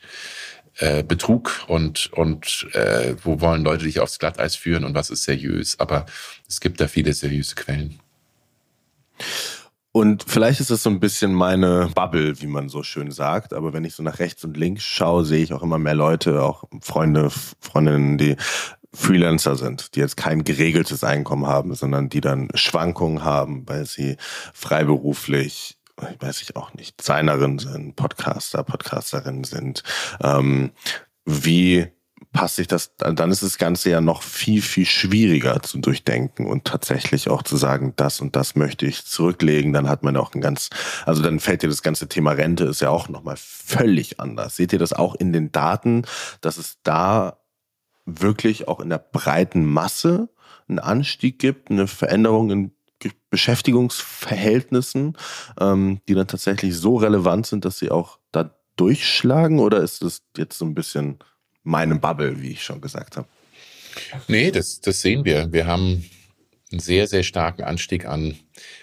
äh, Betrug und, und äh, wo wollen Leute dich aufs Glatteis führen und was ist seriös. Aber es gibt da viele seriöse Quellen. Und vielleicht ist das so ein bisschen meine Bubble, wie man so schön sagt. Aber wenn ich so nach rechts und links schaue, sehe ich auch immer mehr Leute, auch Freunde, Freundinnen, die Freelancer sind, die jetzt kein geregeltes Einkommen haben, sondern die dann Schwankungen haben, weil sie freiberuflich ich weiß ich auch nicht, Designerin sind, Podcaster, Podcasterin sind. Ähm, wie passt sich das, dann ist das Ganze ja noch viel, viel schwieriger zu durchdenken und tatsächlich auch zu sagen, das und das möchte ich zurücklegen. Dann hat man auch ein ganz, also dann fällt dir das ganze Thema Rente ist ja auch nochmal völlig anders. Seht ihr das auch in den Daten, dass es da wirklich auch in der breiten Masse einen Anstieg gibt, eine Veränderung in Beschäftigungsverhältnissen, ähm, die dann tatsächlich so relevant sind, dass sie auch da durchschlagen? Oder ist das jetzt so ein bisschen meine Bubble, wie ich schon gesagt habe. Nee, das, das sehen wir. Wir haben einen sehr, sehr starken Anstieg an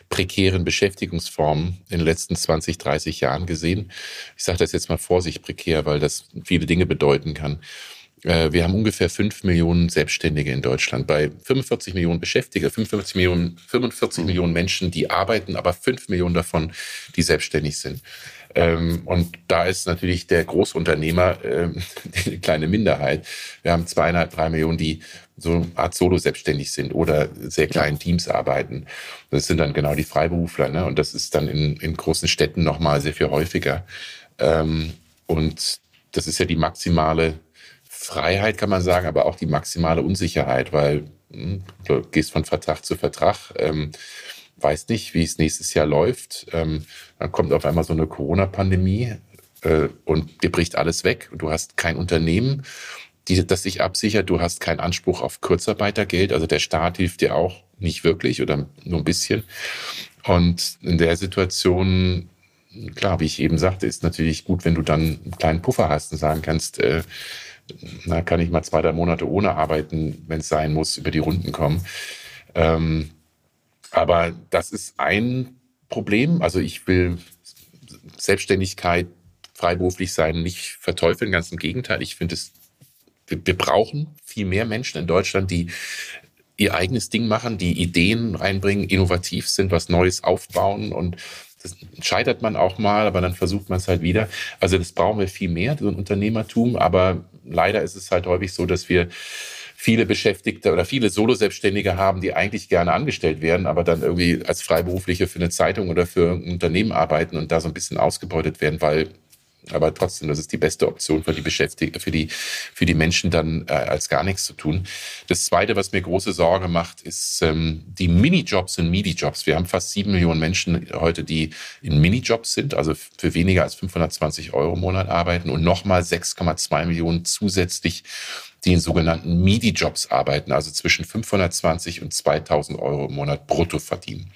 prekären Beschäftigungsformen in den letzten 20, 30 Jahren gesehen. Ich sage das jetzt mal vorsichtig prekär, weil das viele Dinge bedeuten kann. Äh, wir haben ungefähr 5 Millionen Selbstständige in Deutschland. Bei 45 Millionen Beschäftigte, 45 Millionen, 45 mhm. Millionen Menschen, die arbeiten, aber 5 Millionen davon, die selbstständig sind. Ähm, und da ist natürlich der Großunternehmer äh, eine kleine Minderheit. Wir haben zweieinhalb, drei Millionen, die so eine Art Solo selbstständig sind oder sehr kleinen Teams arbeiten. Das sind dann genau die Freiberufler. Ne? Und das ist dann in, in großen Städten nochmal sehr viel häufiger. Ähm, und das ist ja die maximale Freiheit, kann man sagen, aber auch die maximale Unsicherheit, weil hm, du gehst von Vertrag zu Vertrag. Ähm, weiß nicht, wie es nächstes Jahr läuft. Ähm, dann kommt auf einmal so eine Corona-Pandemie äh, und dir bricht alles weg. Du hast kein Unternehmen, die, das sich absichert. Du hast keinen Anspruch auf Kurzarbeitergeld. Also der Staat hilft dir auch nicht wirklich oder nur ein bisschen. Und in der Situation, klar, wie ich eben sagte, ist natürlich gut, wenn du dann einen kleinen Puffer hast und sagen kannst, äh, na, kann ich mal zwei, drei Monate ohne arbeiten, wenn es sein muss, über die Runden kommen. Ähm, aber das ist ein Problem. Also ich will Selbstständigkeit, freiberuflich sein nicht verteufeln. Ganz im Gegenteil. Ich finde es, wir, wir brauchen viel mehr Menschen in Deutschland, die ihr eigenes Ding machen, die Ideen reinbringen, innovativ sind, was Neues aufbauen und das scheitert man auch mal, aber dann versucht man es halt wieder. Also das brauchen wir viel mehr, so ein Unternehmertum. Aber leider ist es halt häufig so, dass wir viele Beschäftigte oder viele Solo-Selbstständige haben, die eigentlich gerne angestellt werden, aber dann irgendwie als Freiberufliche für eine Zeitung oder für ein Unternehmen arbeiten und da so ein bisschen ausgebeutet werden, weil aber trotzdem, das ist die beste Option für die Beschäftigten, für die, für die Menschen dann äh, als gar nichts zu tun. Das Zweite, was mir große Sorge macht, ist ähm, die Minijobs und Midi-Jobs. Wir haben fast sieben Millionen Menschen heute, die in Minijobs sind, also für weniger als 520 Euro im Monat arbeiten und nochmal 6,2 Millionen zusätzlich die in sogenannten MIDI-Jobs arbeiten, also zwischen 520 und 2000 Euro im Monat brutto verdienen.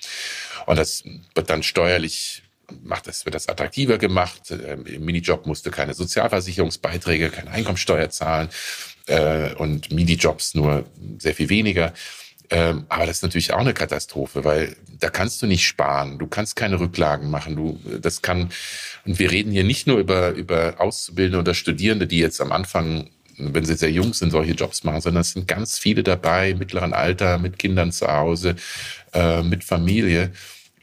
Und das wird dann steuerlich macht das, wird das attraktiver gemacht. Ähm, Im Minijob musste keine Sozialversicherungsbeiträge, keine Einkommensteuer zahlen äh, und Minijobs nur sehr viel weniger. Ähm, aber das ist natürlich auch eine Katastrophe, weil da kannst du nicht sparen. Du kannst keine Rücklagen machen. Du, das kann, und wir reden hier nicht nur über, über Auszubildende oder Studierende, die jetzt am Anfang wenn sie sehr jung sind, solche Jobs machen, sondern es sind ganz viele dabei, mittleren Alter, mit Kindern zu Hause, äh, mit Familie.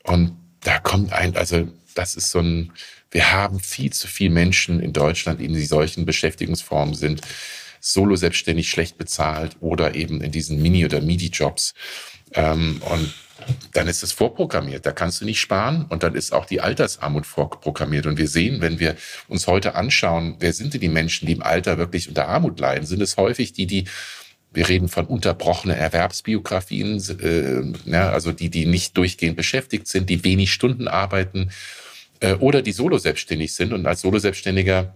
Und da kommt ein, also das ist so ein, wir haben viel zu viele Menschen in Deutschland, die in solchen Beschäftigungsformen sind, solo selbstständig schlecht bezahlt oder eben in diesen Mini- oder Midi-Jobs. Ähm, und dann ist es vorprogrammiert. Da kannst du nicht sparen und dann ist auch die Altersarmut vorprogrammiert. Und wir sehen, wenn wir uns heute anschauen, wer sind denn die Menschen, die im Alter wirklich unter Armut leiden, sind es häufig die, die wir reden von unterbrochenen Erwerbsbiografien, äh, ja, also die, die nicht durchgehend beschäftigt sind, die wenig Stunden arbeiten äh, oder die solo selbstständig sind und als solo selbstständiger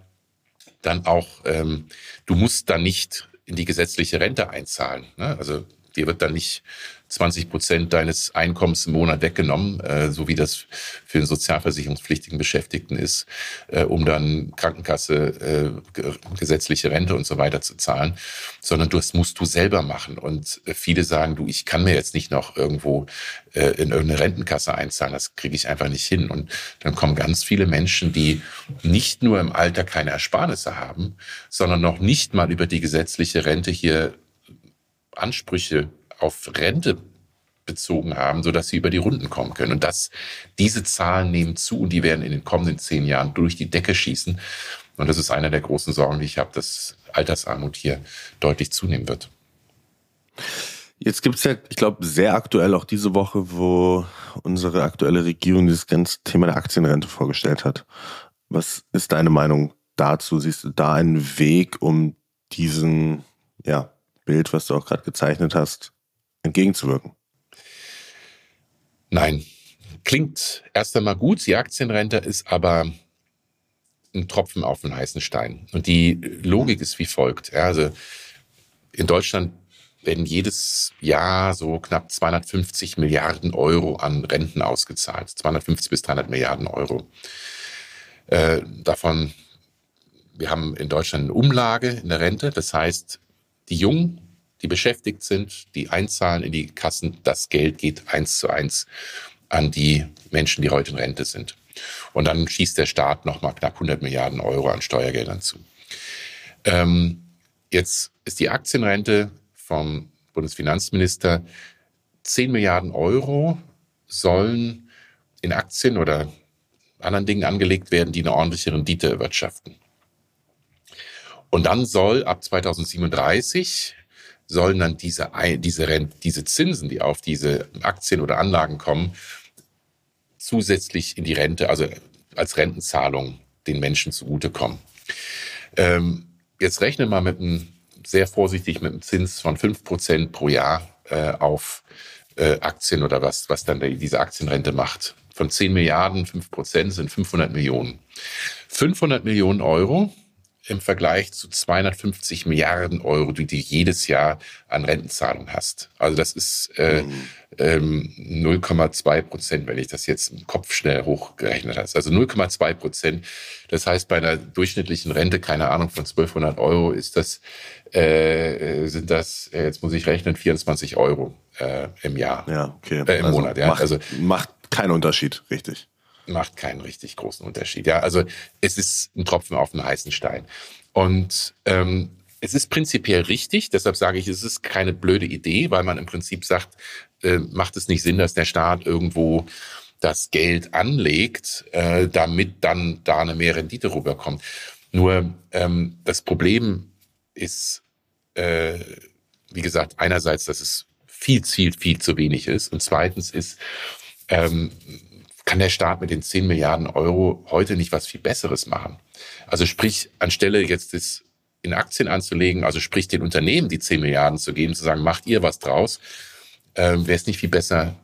dann auch, ähm, du musst dann nicht in die gesetzliche Rente einzahlen. Ne? Also dir wird dann nicht 20 Prozent deines Einkommens im Monat weggenommen, äh, so wie das für einen sozialversicherungspflichtigen Beschäftigten ist, äh, um dann Krankenkasse, äh, gesetzliche Rente und so weiter zu zahlen, sondern das musst du selber machen. Und äh, viele sagen, du, ich kann mir jetzt nicht noch irgendwo äh, in irgendeine Rentenkasse einzahlen, das kriege ich einfach nicht hin. Und dann kommen ganz viele Menschen, die nicht nur im Alter keine Ersparnisse haben, sondern noch nicht mal über die gesetzliche Rente hier Ansprüche auf Rente bezogen haben, sodass sie über die Runden kommen können. Und das, diese Zahlen nehmen zu und die werden in den kommenden zehn Jahren durch die Decke schießen. Und das ist einer der großen Sorgen, die ich habe, dass Altersarmut hier deutlich zunehmen wird. Jetzt gibt es ja, ich glaube, sehr aktuell auch diese Woche, wo unsere aktuelle Regierung dieses ganze Thema der Aktienrente vorgestellt hat. Was ist deine Meinung dazu? Siehst du da einen Weg, um diesen ja, Bild, was du auch gerade gezeichnet hast, entgegenzuwirken? Nein. Klingt erst einmal gut, die Aktienrente ist aber ein Tropfen auf den heißen Stein. Und die Logik ist wie folgt. also in Deutschland werden jedes Jahr so knapp 250 Milliarden Euro an Renten ausgezahlt. 250 bis 300 Milliarden Euro. Äh, davon, wir haben in Deutschland eine Umlage in der Rente. Das heißt, die Jungen, die beschäftigt sind, die einzahlen in die Kassen, das Geld geht eins zu eins an die Menschen, die heute in Rente sind. Und dann schießt der Staat nochmal knapp 100 Milliarden Euro an Steuergeldern zu. Ähm, Jetzt ist die Aktienrente vom Bundesfinanzminister 10 Milliarden Euro sollen in Aktien oder anderen Dingen angelegt werden, die eine ordentliche Rendite erwirtschaften. Und dann soll ab 2037 sollen dann diese, diese, Rent, diese Zinsen, die auf diese Aktien oder Anlagen kommen, zusätzlich in die Rente, also als Rentenzahlung den Menschen zugutekommen. Ähm, jetzt rechne mal mit einem, sehr vorsichtig mit einem Zins von fünf Prozent pro Jahr äh, auf äh, Aktien oder was, was dann diese Aktienrente macht. Von 10 Milliarden, 5 Prozent sind 500 Millionen. 500 Millionen Euro im Vergleich zu 250 Milliarden Euro, die du jedes Jahr an Rentenzahlung hast. Also das ist äh, mhm. ähm, 0,2 Prozent, wenn ich das jetzt im Kopf schnell hochgerechnet habe. Also 0,2 Prozent. Das heißt, bei einer durchschnittlichen Rente, keine Ahnung, von 1200 Euro ist das, äh, sind das, äh, jetzt muss ich rechnen, 24 Euro äh, im Jahr. Ja, okay. Äh, Im also Monat, ja. Macht, also macht keinen Unterschied, richtig macht keinen richtig großen Unterschied. Ja, also es ist ein Tropfen auf einen heißen Stein. Und ähm, es ist prinzipiell richtig, deshalb sage ich, es ist keine blöde Idee, weil man im Prinzip sagt, äh, macht es nicht Sinn, dass der Staat irgendwo das Geld anlegt, äh, damit dann da eine mehr Rendite rüberkommt. Nur ähm, das Problem ist, äh, wie gesagt, einerseits, dass es viel, viel, viel zu wenig ist und zweitens ist, ähm, kann der Staat mit den 10 Milliarden Euro heute nicht was viel Besseres machen? Also sprich, anstelle jetzt das in Aktien anzulegen, also sprich den Unternehmen die 10 Milliarden zu geben, zu sagen, macht ihr was draus, äh, wäre es nicht viel besser,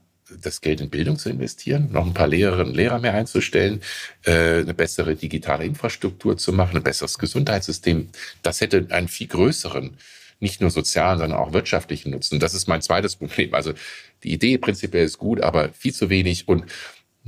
das Geld in Bildung zu investieren, noch ein paar Lehrerinnen und Lehrer mehr einzustellen, äh, eine bessere digitale Infrastruktur zu machen, ein besseres Gesundheitssystem. Das hätte einen viel größeren, nicht nur sozialen, sondern auch wirtschaftlichen Nutzen. Das ist mein zweites Problem. Also die Idee prinzipiell ist gut, aber viel zu wenig und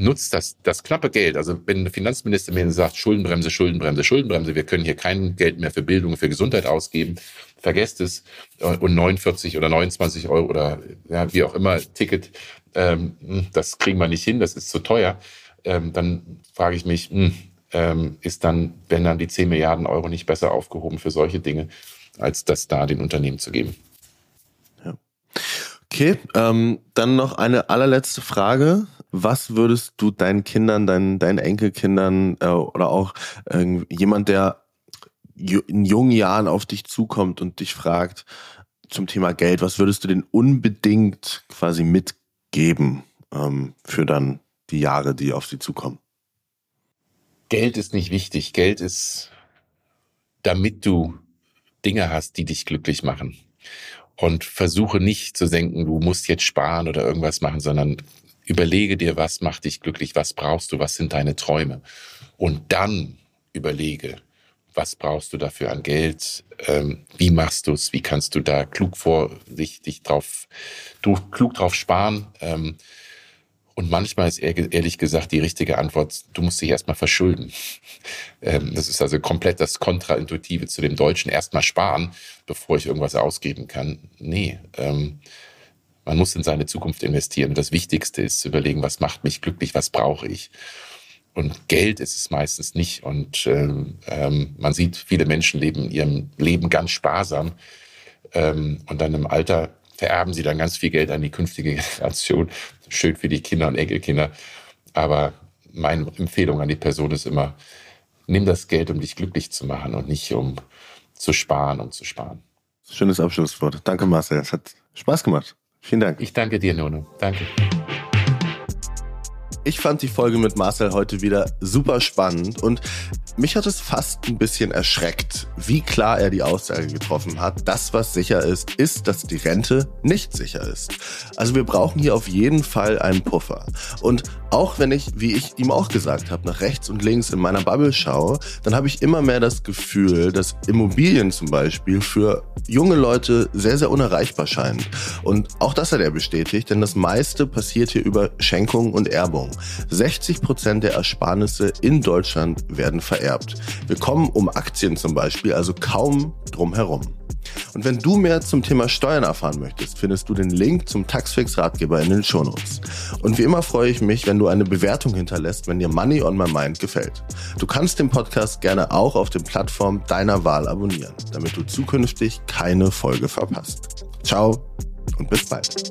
nutzt das, das knappe Geld. Also wenn der Finanzminister mir sagt, Schuldenbremse, Schuldenbremse, Schuldenbremse, wir können hier kein Geld mehr für Bildung, für Gesundheit ausgeben, vergesst es. Und 49 oder 29 Euro oder ja, wie auch immer Ticket, ähm, hm, das kriegen wir nicht hin, das ist zu teuer. Ähm, dann frage ich mich, mh, hm, ähm, ist dann, wenn dann die 10 Milliarden Euro nicht besser aufgehoben für solche Dinge, als das da den Unternehmen zu geben? Ja. Okay, ähm, dann noch eine allerletzte Frage. Was würdest du deinen Kindern, deinen, deinen Enkelkindern äh, oder auch äh, jemand, der in jungen Jahren auf dich zukommt und dich fragt zum Thema Geld, was würdest du denn unbedingt quasi mitgeben ähm, für dann die Jahre, die auf sie zukommen? Geld ist nicht wichtig. Geld ist, damit du Dinge hast, die dich glücklich machen und versuche nicht zu denken, du musst jetzt sparen oder irgendwas machen, sondern überlege dir, was macht dich glücklich, was brauchst du, was sind deine Träume. Und dann überlege, was brauchst du dafür an Geld, ähm, wie machst du es, wie kannst du da klug vorsichtig drauf, du, klug drauf sparen. Ähm, und manchmal ist ehrlich gesagt die richtige Antwort, du musst dich erstmal verschulden. Ähm, das ist also komplett das Kontraintuitive zu dem Deutschen. Erstmal sparen, bevor ich irgendwas ausgeben kann. Nee, man muss in seine Zukunft investieren. Das Wichtigste ist zu überlegen, was macht mich glücklich, was brauche ich. Und Geld ist es meistens nicht. Und ähm, ähm, man sieht, viele Menschen leben in ihrem Leben ganz sparsam. Ähm, und dann im Alter vererben sie dann ganz viel Geld an die künftige Generation. Schön für die Kinder und Enkelkinder. Aber meine Empfehlung an die Person ist immer, nimm das Geld, um dich glücklich zu machen und nicht um zu sparen, um zu sparen. Schönes Abschlusswort. Danke, Marcel. Es hat Spaß gemacht. Vielen Dank. Ich danke dir, Nono. Danke. Ich fand die Folge mit Marcel heute wieder super spannend und mich hat es fast ein bisschen erschreckt, wie klar er die Aussage getroffen hat. Das, was sicher ist, ist, dass die Rente nicht sicher ist. Also wir brauchen hier auf jeden Fall einen Puffer. Und auch wenn ich, wie ich ihm auch gesagt habe, nach rechts und links in meiner Bubble schaue, dann habe ich immer mehr das Gefühl, dass Immobilien zum Beispiel für junge Leute sehr, sehr unerreichbar scheinen. Und auch das hat er bestätigt, denn das meiste passiert hier über Schenkung und Erbung. 60 Prozent der Ersparnisse in Deutschland werden vererbt. Wir kommen um Aktien zum Beispiel also kaum drum herum. Und wenn du mehr zum Thema Steuern erfahren möchtest, findest du den Link zum Taxfix-Ratgeber in den Shownotes. Und wie immer freue ich mich, wenn du eine Bewertung hinterlässt, wenn dir Money on My Mind gefällt. Du kannst den Podcast gerne auch auf den Plattformen deiner Wahl abonnieren, damit du zukünftig keine Folge verpasst. Ciao und bis bald.